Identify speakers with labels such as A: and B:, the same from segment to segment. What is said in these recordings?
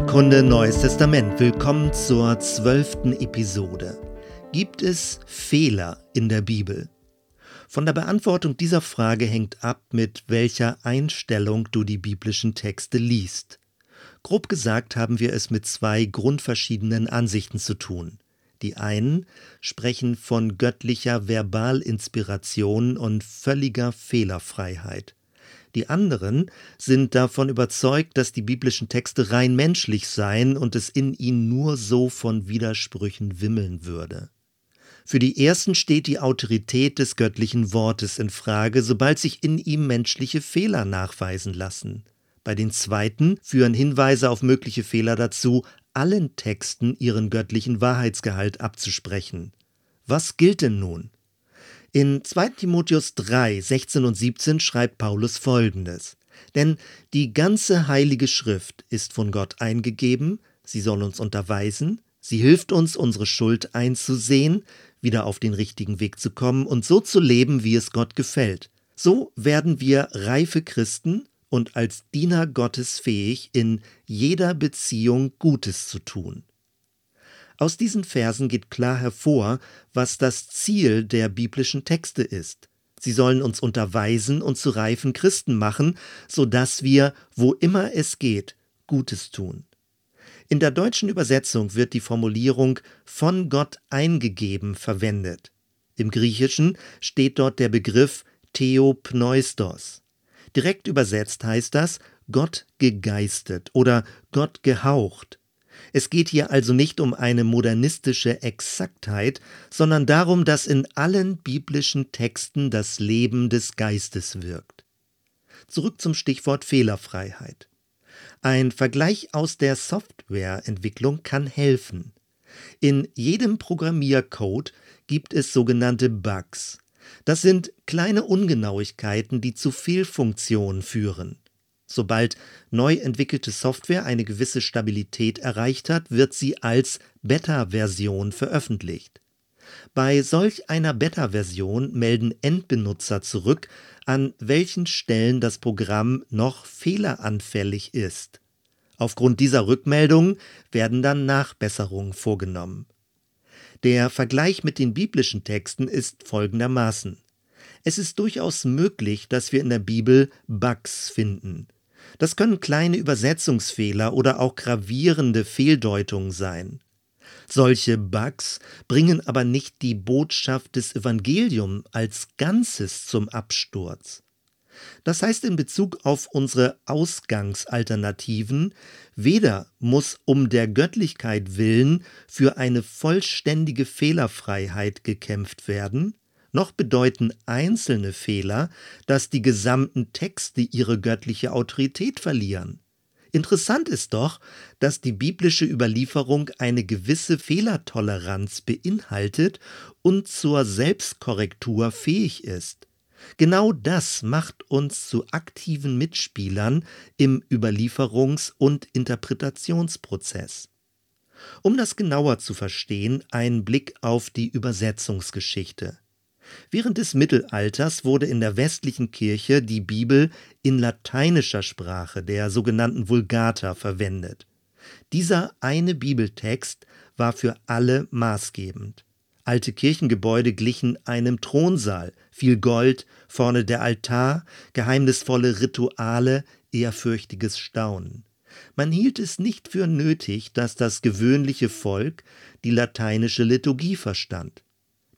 A: Bibelkunde Neues Testament. Willkommen zur zwölften Episode. Gibt es Fehler in der Bibel? Von der Beantwortung dieser Frage hängt ab, mit welcher Einstellung du die biblischen Texte liest. Grob gesagt haben wir es mit zwei grundverschiedenen Ansichten zu tun. Die einen sprechen von göttlicher Verbalinspiration und völliger Fehlerfreiheit. Die anderen sind davon überzeugt, dass die biblischen Texte rein menschlich seien und es in ihnen nur so von Widersprüchen wimmeln würde. Für die ersten steht die Autorität des göttlichen Wortes in Frage, sobald sich in ihm menschliche Fehler nachweisen lassen. Bei den zweiten führen Hinweise auf mögliche Fehler dazu, allen Texten ihren göttlichen Wahrheitsgehalt abzusprechen. Was gilt denn nun? In 2 Timotheus 3, 16 und 17 schreibt Paulus folgendes. Denn die ganze heilige Schrift ist von Gott eingegeben, sie soll uns unterweisen, sie hilft uns, unsere Schuld einzusehen, wieder auf den richtigen Weg zu kommen und so zu leben, wie es Gott gefällt. So werden wir reife Christen und als Diener Gottes fähig, in jeder Beziehung Gutes zu tun. Aus diesen Versen geht klar hervor, was das Ziel der biblischen Texte ist. Sie sollen uns unterweisen und zu reifen Christen machen, so dass wir, wo immer es geht, Gutes tun. In der deutschen Übersetzung wird die Formulierung von Gott eingegeben verwendet. Im Griechischen steht dort der Begriff Theopneustos. Direkt übersetzt heißt das Gott gegeistet oder Gott gehaucht. Es geht hier also nicht um eine modernistische Exaktheit, sondern darum, dass in allen biblischen Texten das Leben des Geistes wirkt. Zurück zum Stichwort Fehlerfreiheit. Ein Vergleich aus der Softwareentwicklung kann helfen. In jedem Programmiercode gibt es sogenannte Bugs. Das sind kleine Ungenauigkeiten, die zu Fehlfunktionen führen. Sobald neu entwickelte Software eine gewisse Stabilität erreicht hat, wird sie als Beta-Version veröffentlicht. Bei solch einer Beta-Version melden Endbenutzer zurück, an welchen Stellen das Programm noch fehleranfällig ist. Aufgrund dieser Rückmeldungen werden dann Nachbesserungen vorgenommen. Der Vergleich mit den biblischen Texten ist folgendermaßen. Es ist durchaus möglich, dass wir in der Bibel Bugs finden. Das können kleine Übersetzungsfehler oder auch gravierende Fehldeutungen sein. Solche Bugs bringen aber nicht die Botschaft des Evangeliums als Ganzes zum Absturz. Das heißt in Bezug auf unsere Ausgangsalternativen, weder muss um der Göttlichkeit willen für eine vollständige Fehlerfreiheit gekämpft werden, noch bedeuten einzelne Fehler, dass die gesamten Texte ihre göttliche Autorität verlieren. Interessant ist doch, dass die biblische Überlieferung eine gewisse Fehlertoleranz beinhaltet und zur Selbstkorrektur fähig ist. Genau das macht uns zu aktiven Mitspielern im Überlieferungs- und Interpretationsprozess. Um das genauer zu verstehen, ein Blick auf die Übersetzungsgeschichte. Während des Mittelalters wurde in der westlichen Kirche die Bibel in lateinischer Sprache, der sogenannten Vulgata, verwendet. Dieser eine Bibeltext war für alle maßgebend. Alte Kirchengebäude glichen einem Thronsaal, viel Gold, vorne der Altar, geheimnisvolle Rituale, ehrfürchtiges Staunen. Man hielt es nicht für nötig, dass das gewöhnliche Volk die lateinische Liturgie verstand.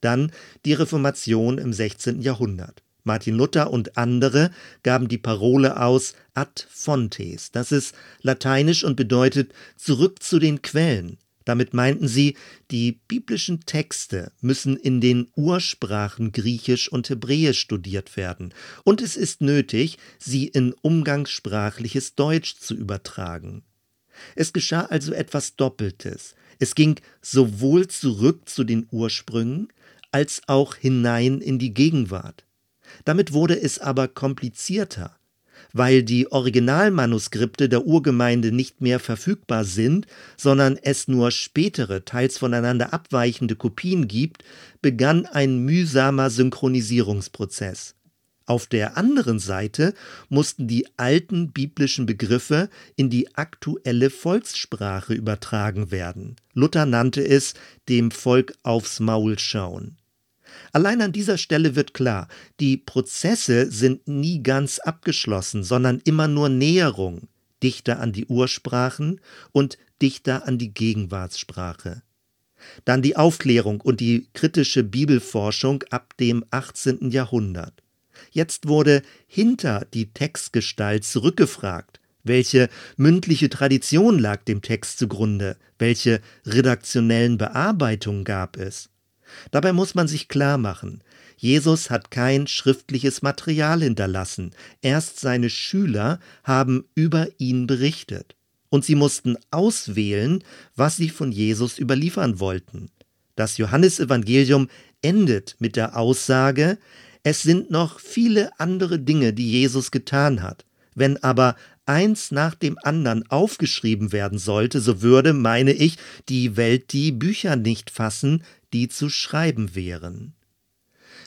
A: Dann die Reformation im 16. Jahrhundert. Martin Luther und andere gaben die Parole aus ad fontes. Das ist lateinisch und bedeutet zurück zu den Quellen. Damit meinten sie, die biblischen Texte müssen in den Ursprachen Griechisch und Hebräisch studiert werden, und es ist nötig, sie in umgangssprachliches Deutsch zu übertragen. Es geschah also etwas Doppeltes. Es ging sowohl zurück zu den Ursprüngen als auch hinein in die Gegenwart. Damit wurde es aber komplizierter, weil die Originalmanuskripte der Urgemeinde nicht mehr verfügbar sind, sondern es nur spätere, teils voneinander abweichende Kopien gibt, begann ein mühsamer Synchronisierungsprozess. Auf der anderen Seite mussten die alten biblischen Begriffe in die aktuelle Volkssprache übertragen werden. Luther nannte es dem Volk aufs Maul schauen. Allein an dieser Stelle wird klar, die Prozesse sind nie ganz abgeschlossen, sondern immer nur Näherung, dichter an die Ursprachen und dichter an die Gegenwartssprache. Dann die Aufklärung und die kritische Bibelforschung ab dem 18. Jahrhundert. Jetzt wurde hinter die Textgestalt zurückgefragt. Welche mündliche Tradition lag dem Text zugrunde? Welche redaktionellen Bearbeitungen gab es? Dabei muss man sich klar machen, Jesus hat kein schriftliches Material hinterlassen, erst seine Schüler haben über ihn berichtet. Und sie mussten auswählen, was sie von Jesus überliefern wollten. Das Johannesevangelium endet mit der Aussage, es sind noch viele andere Dinge, die Jesus getan hat. Wenn aber eins nach dem anderen aufgeschrieben werden sollte, so würde, meine ich, die Welt die Bücher nicht fassen, die zu schreiben wären.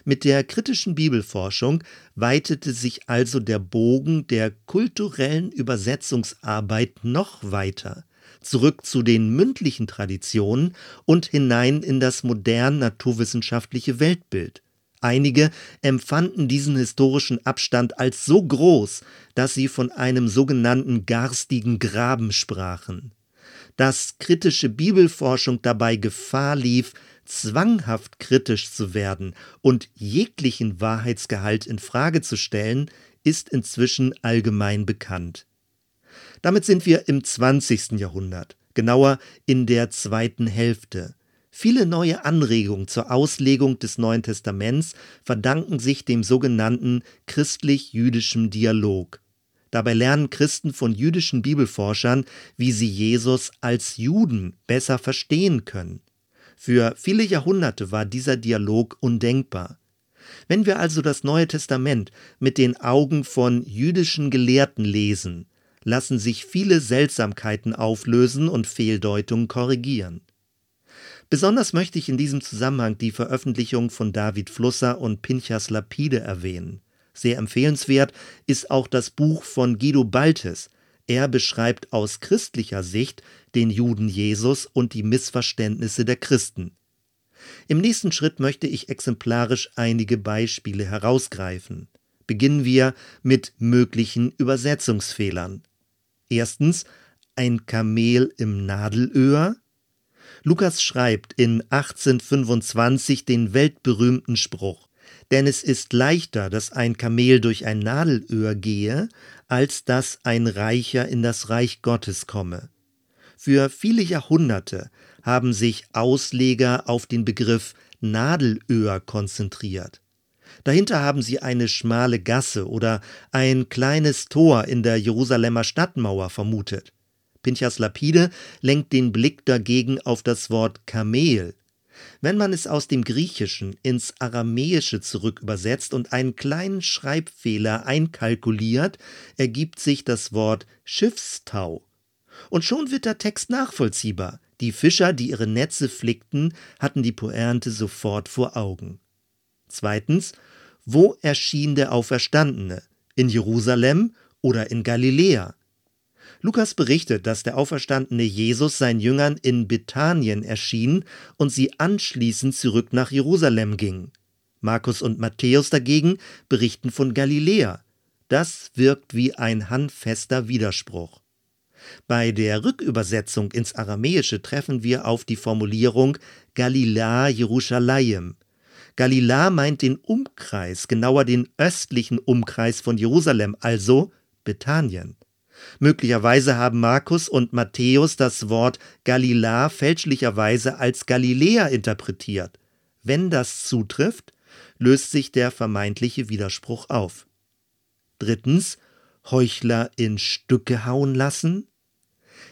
A: Mit der kritischen Bibelforschung weitete sich also der Bogen der kulturellen Übersetzungsarbeit noch weiter, zurück zu den mündlichen Traditionen und hinein in das modern naturwissenschaftliche Weltbild. Einige empfanden diesen historischen Abstand als so groß, dass sie von einem sogenannten garstigen Graben sprachen. Dass kritische Bibelforschung dabei Gefahr lief, zwanghaft kritisch zu werden und jeglichen Wahrheitsgehalt in Frage zu stellen, ist inzwischen allgemein bekannt. Damit sind wir im 20. Jahrhundert, genauer in der zweiten Hälfte. Viele neue Anregungen zur Auslegung des Neuen Testaments verdanken sich dem sogenannten christlich-jüdischen Dialog. Dabei lernen Christen von jüdischen Bibelforschern, wie sie Jesus als Juden besser verstehen können. Für viele Jahrhunderte war dieser Dialog undenkbar. Wenn wir also das Neue Testament mit den Augen von jüdischen Gelehrten lesen, lassen sich viele Seltsamkeiten auflösen und Fehldeutungen korrigieren. Besonders möchte ich in diesem Zusammenhang die Veröffentlichung von David Flusser und Pinchas Lapide erwähnen. Sehr empfehlenswert ist auch das Buch von Guido Baltes. Er beschreibt aus christlicher Sicht den Juden Jesus und die Missverständnisse der Christen. Im nächsten Schritt möchte ich exemplarisch einige Beispiele herausgreifen. Beginnen wir mit möglichen Übersetzungsfehlern. Erstens ein Kamel im Nadelöhr. Lukas schreibt in 1825 den weltberühmten Spruch denn es ist leichter, dass ein Kamel durch ein Nadelöhr gehe, als dass ein Reicher in das Reich Gottes komme. Für viele Jahrhunderte haben sich Ausleger auf den Begriff Nadelöhr konzentriert. Dahinter haben sie eine schmale Gasse oder ein kleines Tor in der Jerusalemer Stadtmauer vermutet. Pinchas Lapide lenkt den Blick dagegen auf das Wort Kamel. Wenn man es aus dem Griechischen ins Aramäische zurück übersetzt und einen kleinen Schreibfehler einkalkuliert, ergibt sich das Wort Schiffstau. Und schon wird der Text nachvollziehbar. Die Fischer, die ihre Netze flickten, hatten die Pointe sofort vor Augen. Zweitens, wo erschien der Auferstandene? In Jerusalem oder in Galiläa? Lukas berichtet, dass der auferstandene Jesus seinen Jüngern in Bethanien erschien und sie anschließend zurück nach Jerusalem ging. Markus und Matthäus dagegen berichten von Galiläa. Das wirkt wie ein handfester Widerspruch. Bei der Rückübersetzung ins Aramäische treffen wir auf die Formulierung Galilea Jerusalem. Galilea meint den Umkreis, genauer den östlichen Umkreis von Jerusalem, also Bethanien. Möglicherweise haben Markus und Matthäus das Wort Galiläa fälschlicherweise als Galiläa interpretiert. Wenn das zutrifft, löst sich der vermeintliche Widerspruch auf. Drittens, Heuchler in Stücke hauen lassen?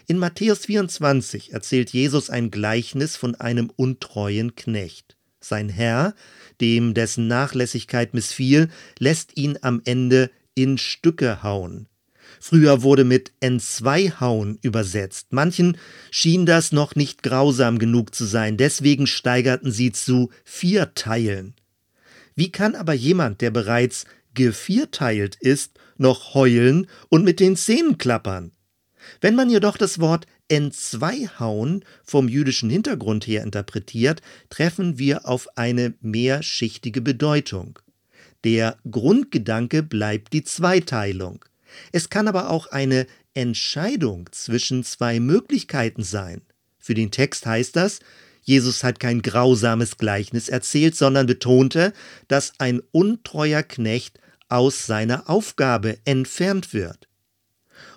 A: In Matthäus 24 erzählt Jesus ein Gleichnis von einem untreuen Knecht. Sein Herr, dem dessen Nachlässigkeit missfiel, lässt ihn am Ende in Stücke hauen. Früher wurde mit N2-Hauen übersetzt. Manchen schien das noch nicht grausam genug zu sein, deswegen steigerten sie zu vier Teilen. Wie kann aber jemand, der bereits gevierteilt ist, noch heulen und mit den Zähnen klappern. Wenn man jedoch das Wort entzweihauen vom jüdischen Hintergrund her interpretiert, treffen wir auf eine mehrschichtige Bedeutung. Der Grundgedanke bleibt die Zweiteilung. Es kann aber auch eine Entscheidung zwischen zwei Möglichkeiten sein. Für den Text heißt das, Jesus hat kein grausames Gleichnis erzählt, sondern betonte, dass ein untreuer Knecht aus seiner Aufgabe entfernt wird.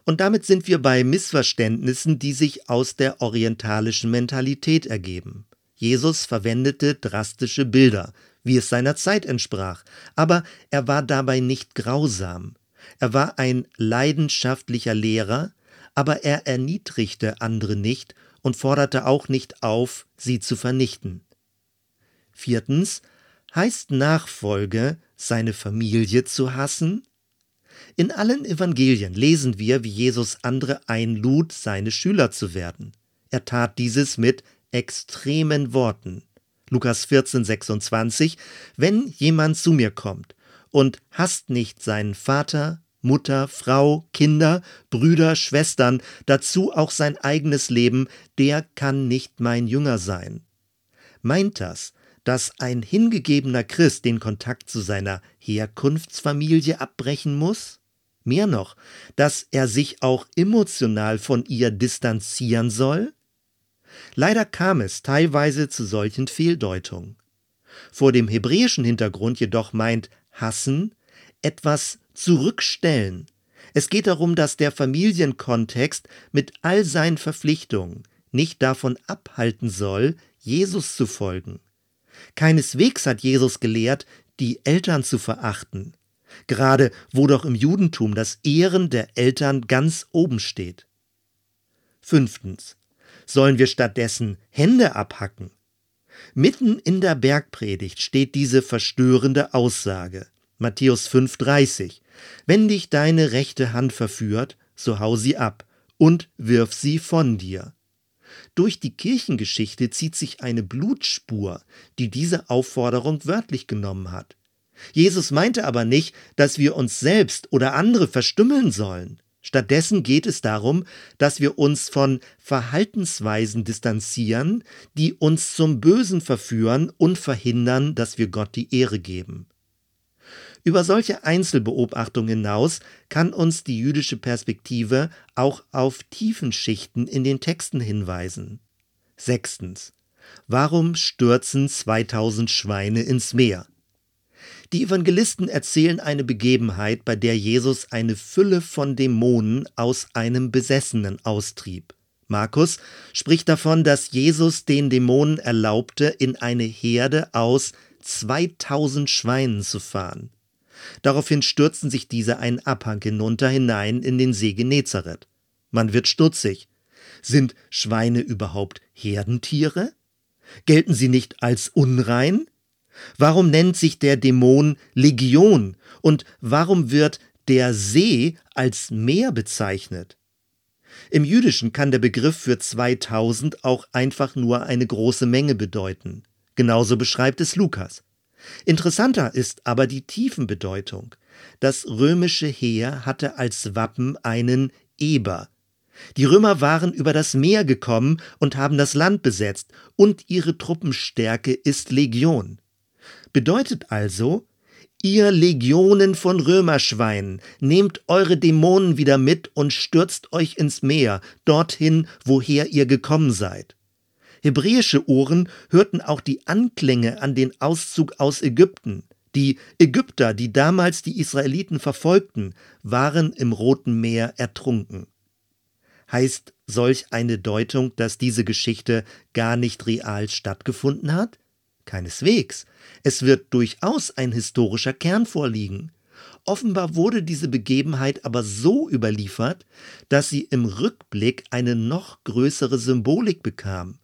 A: Und damit sind wir bei Missverständnissen, die sich aus der orientalischen Mentalität ergeben. Jesus verwendete drastische Bilder, wie es seiner Zeit entsprach, aber er war dabei nicht grausam. Er war ein leidenschaftlicher Lehrer, aber er erniedrigte andere nicht und forderte auch nicht auf, sie zu vernichten. Viertens heißt Nachfolge, seine Familie zu hassen? In allen Evangelien lesen wir, wie Jesus andere einlud, seine Schüler zu werden. Er tat dieses mit extremen Worten. Lukas 14, 26, wenn jemand zu mir kommt und hasst nicht seinen Vater, Mutter, Frau, Kinder, Brüder, Schwestern, dazu auch sein eigenes Leben, der kann nicht mein Jünger sein. Meint das, dass ein hingegebener Christ den Kontakt zu seiner Herkunftsfamilie abbrechen muss? Mehr noch, dass er sich auch emotional von ihr distanzieren soll? Leider kam es teilweise zu solchen Fehldeutungen. Vor dem hebräischen Hintergrund jedoch meint hassen etwas zurückstellen. Es geht darum, dass der Familienkontext mit all seinen Verpflichtungen nicht davon abhalten soll, Jesus zu folgen. Keineswegs hat Jesus gelehrt, die Eltern zu verachten, gerade wo doch im Judentum das Ehren der Eltern ganz oben steht. Fünftens. Sollen wir stattdessen Hände abhacken? Mitten in der Bergpredigt steht diese verstörende Aussage. Matthäus 5,30. Wenn dich deine rechte Hand verführt, so hau sie ab und wirf sie von dir. Durch die Kirchengeschichte zieht sich eine Blutspur, die diese Aufforderung wörtlich genommen hat. Jesus meinte aber nicht, dass wir uns selbst oder andere verstümmeln sollen. Stattdessen geht es darum, dass wir uns von Verhaltensweisen distanzieren, die uns zum Bösen verführen und verhindern, dass wir Gott die Ehre geben. Über solche Einzelbeobachtungen hinaus kann uns die jüdische Perspektive auch auf Tiefenschichten in den Texten hinweisen. Sechstens. Warum stürzen 2000 Schweine ins Meer? Die Evangelisten erzählen eine Begebenheit, bei der Jesus eine Fülle von Dämonen aus einem Besessenen austrieb. Markus spricht davon, dass Jesus den Dämonen erlaubte, in eine Herde aus 2000 Schweinen zu fahren. Daraufhin stürzen sich diese einen Abhang hinunter hinein in den See Genezareth. Man wird stutzig. Sind Schweine überhaupt Herdentiere? Gelten sie nicht als unrein? Warum nennt sich der Dämon Legion und warum wird der See als Meer bezeichnet? Im Jüdischen kann der Begriff für 2000 auch einfach nur eine große Menge bedeuten. Genauso beschreibt es Lukas. Interessanter ist aber die Tiefenbedeutung. Das römische Heer hatte als Wappen einen Eber. Die Römer waren über das Meer gekommen und haben das Land besetzt, und ihre Truppenstärke ist Legion. Bedeutet also, ihr Legionen von Römerschweinen, nehmt eure Dämonen wieder mit und stürzt euch ins Meer, dorthin, woher ihr gekommen seid. Hebräische Ohren hörten auch die Anklänge an den Auszug aus Ägypten. Die Ägypter, die damals die Israeliten verfolgten, waren im Roten Meer ertrunken. Heißt solch eine Deutung, dass diese Geschichte gar nicht real stattgefunden hat? Keineswegs. Es wird durchaus ein historischer Kern vorliegen. Offenbar wurde diese Begebenheit aber so überliefert, dass sie im Rückblick eine noch größere Symbolik bekam.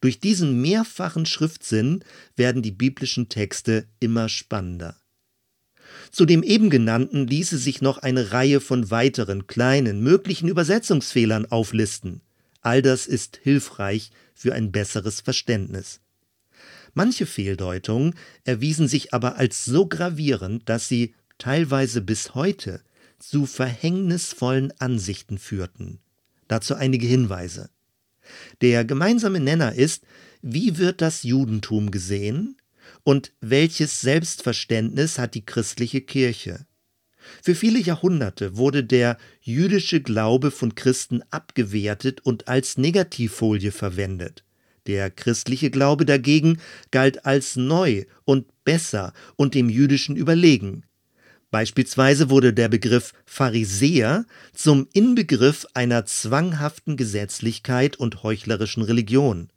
A: Durch diesen mehrfachen Schriftsinn werden die biblischen Texte immer spannender. Zu dem eben genannten ließe sich noch eine Reihe von weiteren kleinen möglichen Übersetzungsfehlern auflisten. All das ist hilfreich für ein besseres Verständnis. Manche Fehldeutungen erwiesen sich aber als so gravierend, dass sie teilweise bis heute, zu verhängnisvollen Ansichten führten. Dazu einige Hinweise. Der gemeinsame Nenner ist, wie wird das Judentum gesehen und welches Selbstverständnis hat die christliche Kirche? Für viele Jahrhunderte wurde der jüdische Glaube von Christen abgewertet und als Negativfolie verwendet. Der christliche Glaube dagegen galt als neu und besser und dem jüdischen überlegen. Beispielsweise wurde der Begriff Pharisäer zum Inbegriff einer zwanghaften Gesetzlichkeit und heuchlerischen Religion.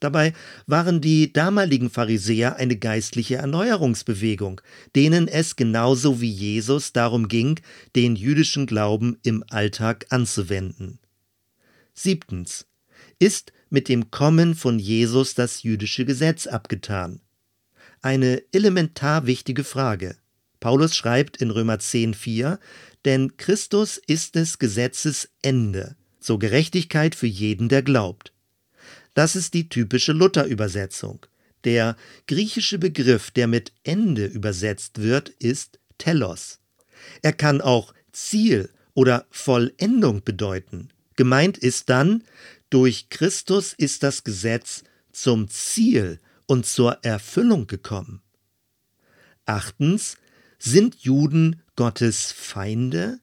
A: Dabei waren die damaligen Pharisäer eine geistliche Erneuerungsbewegung, denen es genauso wie Jesus darum ging, den jüdischen Glauben im Alltag anzuwenden. Siebtens. Ist mit dem Kommen von Jesus das jüdische Gesetz abgetan? Eine elementar wichtige Frage. Paulus schreibt in Römer 10,4: Denn Christus ist des Gesetzes Ende, zur Gerechtigkeit für jeden, der glaubt. Das ist die typische Luther-Übersetzung. Der griechische Begriff, der mit Ende übersetzt wird, ist Telos. Er kann auch Ziel oder Vollendung bedeuten. Gemeint ist dann, durch Christus ist das Gesetz zum Ziel und zur Erfüllung gekommen. Achtens, sind Juden Gottes Feinde?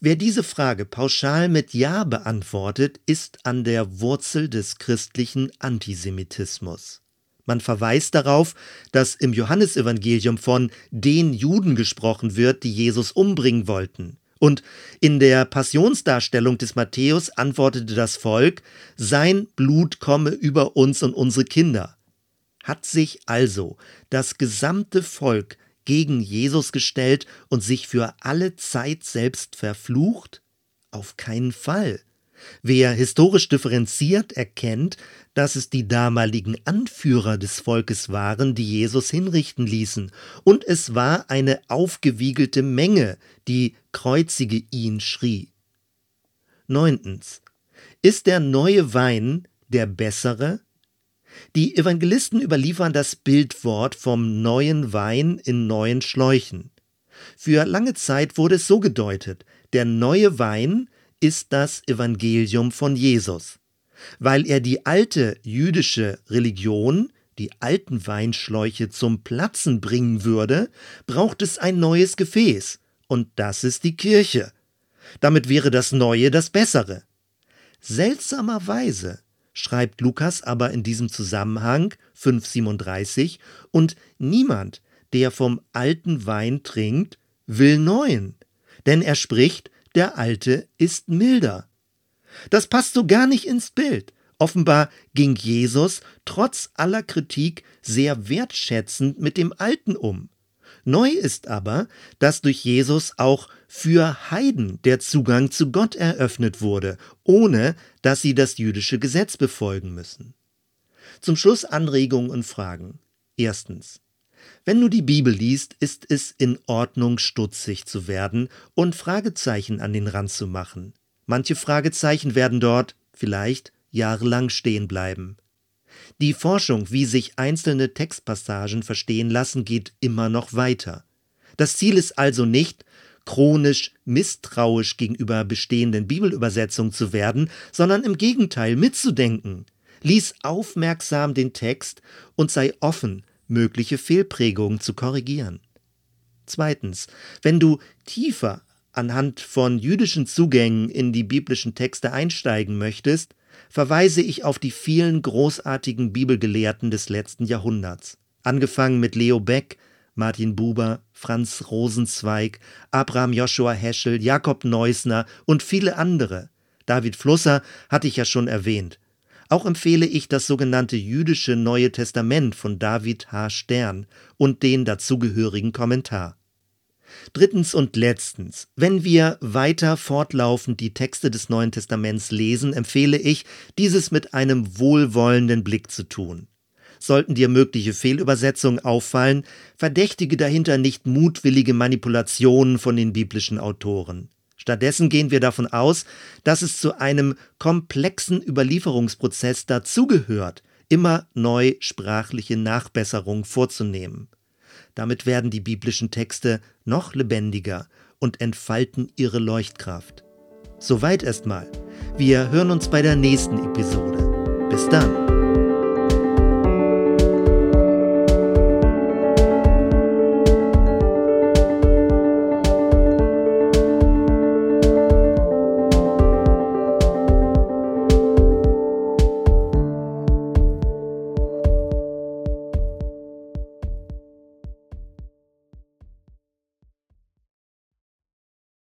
A: Wer diese Frage pauschal mit Ja beantwortet, ist an der Wurzel des christlichen Antisemitismus. Man verweist darauf, dass im Johannesevangelium von den Juden gesprochen wird, die Jesus umbringen wollten. Und in der Passionsdarstellung des Matthäus antwortete das Volk, sein Blut komme über uns und unsere Kinder. Hat sich also das gesamte Volk gegen Jesus gestellt und sich für alle Zeit selbst verflucht? Auf keinen Fall. Wer historisch differenziert erkennt, dass es die damaligen Anführer des Volkes waren, die Jesus hinrichten ließen, und es war eine aufgewiegelte Menge, die kreuzige ihn schrie. Neuntens. Ist der neue Wein der bessere? Die Evangelisten überliefern das Bildwort vom neuen Wein in neuen Schläuchen. Für lange Zeit wurde es so gedeutet, der neue Wein ist das Evangelium von Jesus. Weil er die alte jüdische Religion, die alten Weinschläuche zum Platzen bringen würde, braucht es ein neues Gefäß, und das ist die Kirche. Damit wäre das Neue das Bessere. Seltsamerweise schreibt Lukas aber in diesem Zusammenhang 537, und niemand, der vom alten Wein trinkt, will neuen, denn er spricht, der alte ist milder. Das passt so gar nicht ins Bild. Offenbar ging Jesus trotz aller Kritik sehr wertschätzend mit dem Alten um. Neu ist aber, dass durch Jesus auch für Heiden der Zugang zu Gott eröffnet wurde, ohne dass sie das jüdische Gesetz befolgen müssen. Zum Schluss Anregungen und Fragen. Erstens. Wenn du die Bibel liest, ist es in Ordnung, stutzig zu werden und Fragezeichen an den Rand zu machen. Manche Fragezeichen werden dort vielleicht jahrelang stehen bleiben. Die Forschung, wie sich einzelne Textpassagen verstehen lassen, geht immer noch weiter. Das Ziel ist also nicht, chronisch misstrauisch gegenüber bestehenden Bibelübersetzungen zu werden, sondern im Gegenteil mitzudenken. Lies aufmerksam den Text und sei offen, mögliche Fehlprägungen zu korrigieren. Zweitens, wenn du tiefer anhand von jüdischen Zugängen in die biblischen Texte einsteigen möchtest, verweise ich auf die vielen großartigen Bibelgelehrten des letzten Jahrhunderts, angefangen mit Leo Beck, Martin Buber, Franz Rosenzweig, Abraham Joshua Heschel, Jakob Neusner und viele andere. David Flusser hatte ich ja schon erwähnt. Auch empfehle ich das sogenannte jüdische Neue Testament von David H. Stern und den dazugehörigen Kommentar. Drittens und letztens, wenn wir weiter fortlaufend die Texte des Neuen Testaments lesen, empfehle ich, dieses mit einem wohlwollenden Blick zu tun. Sollten dir mögliche Fehlübersetzungen auffallen, verdächtige dahinter nicht mutwillige Manipulationen von den biblischen Autoren. Stattdessen gehen wir davon aus, dass es zu einem komplexen Überlieferungsprozess dazugehört, immer neu sprachliche Nachbesserungen vorzunehmen. Damit werden die biblischen Texte noch lebendiger und entfalten ihre Leuchtkraft. Soweit erstmal. Wir hören uns bei der nächsten Episode. Bis dann.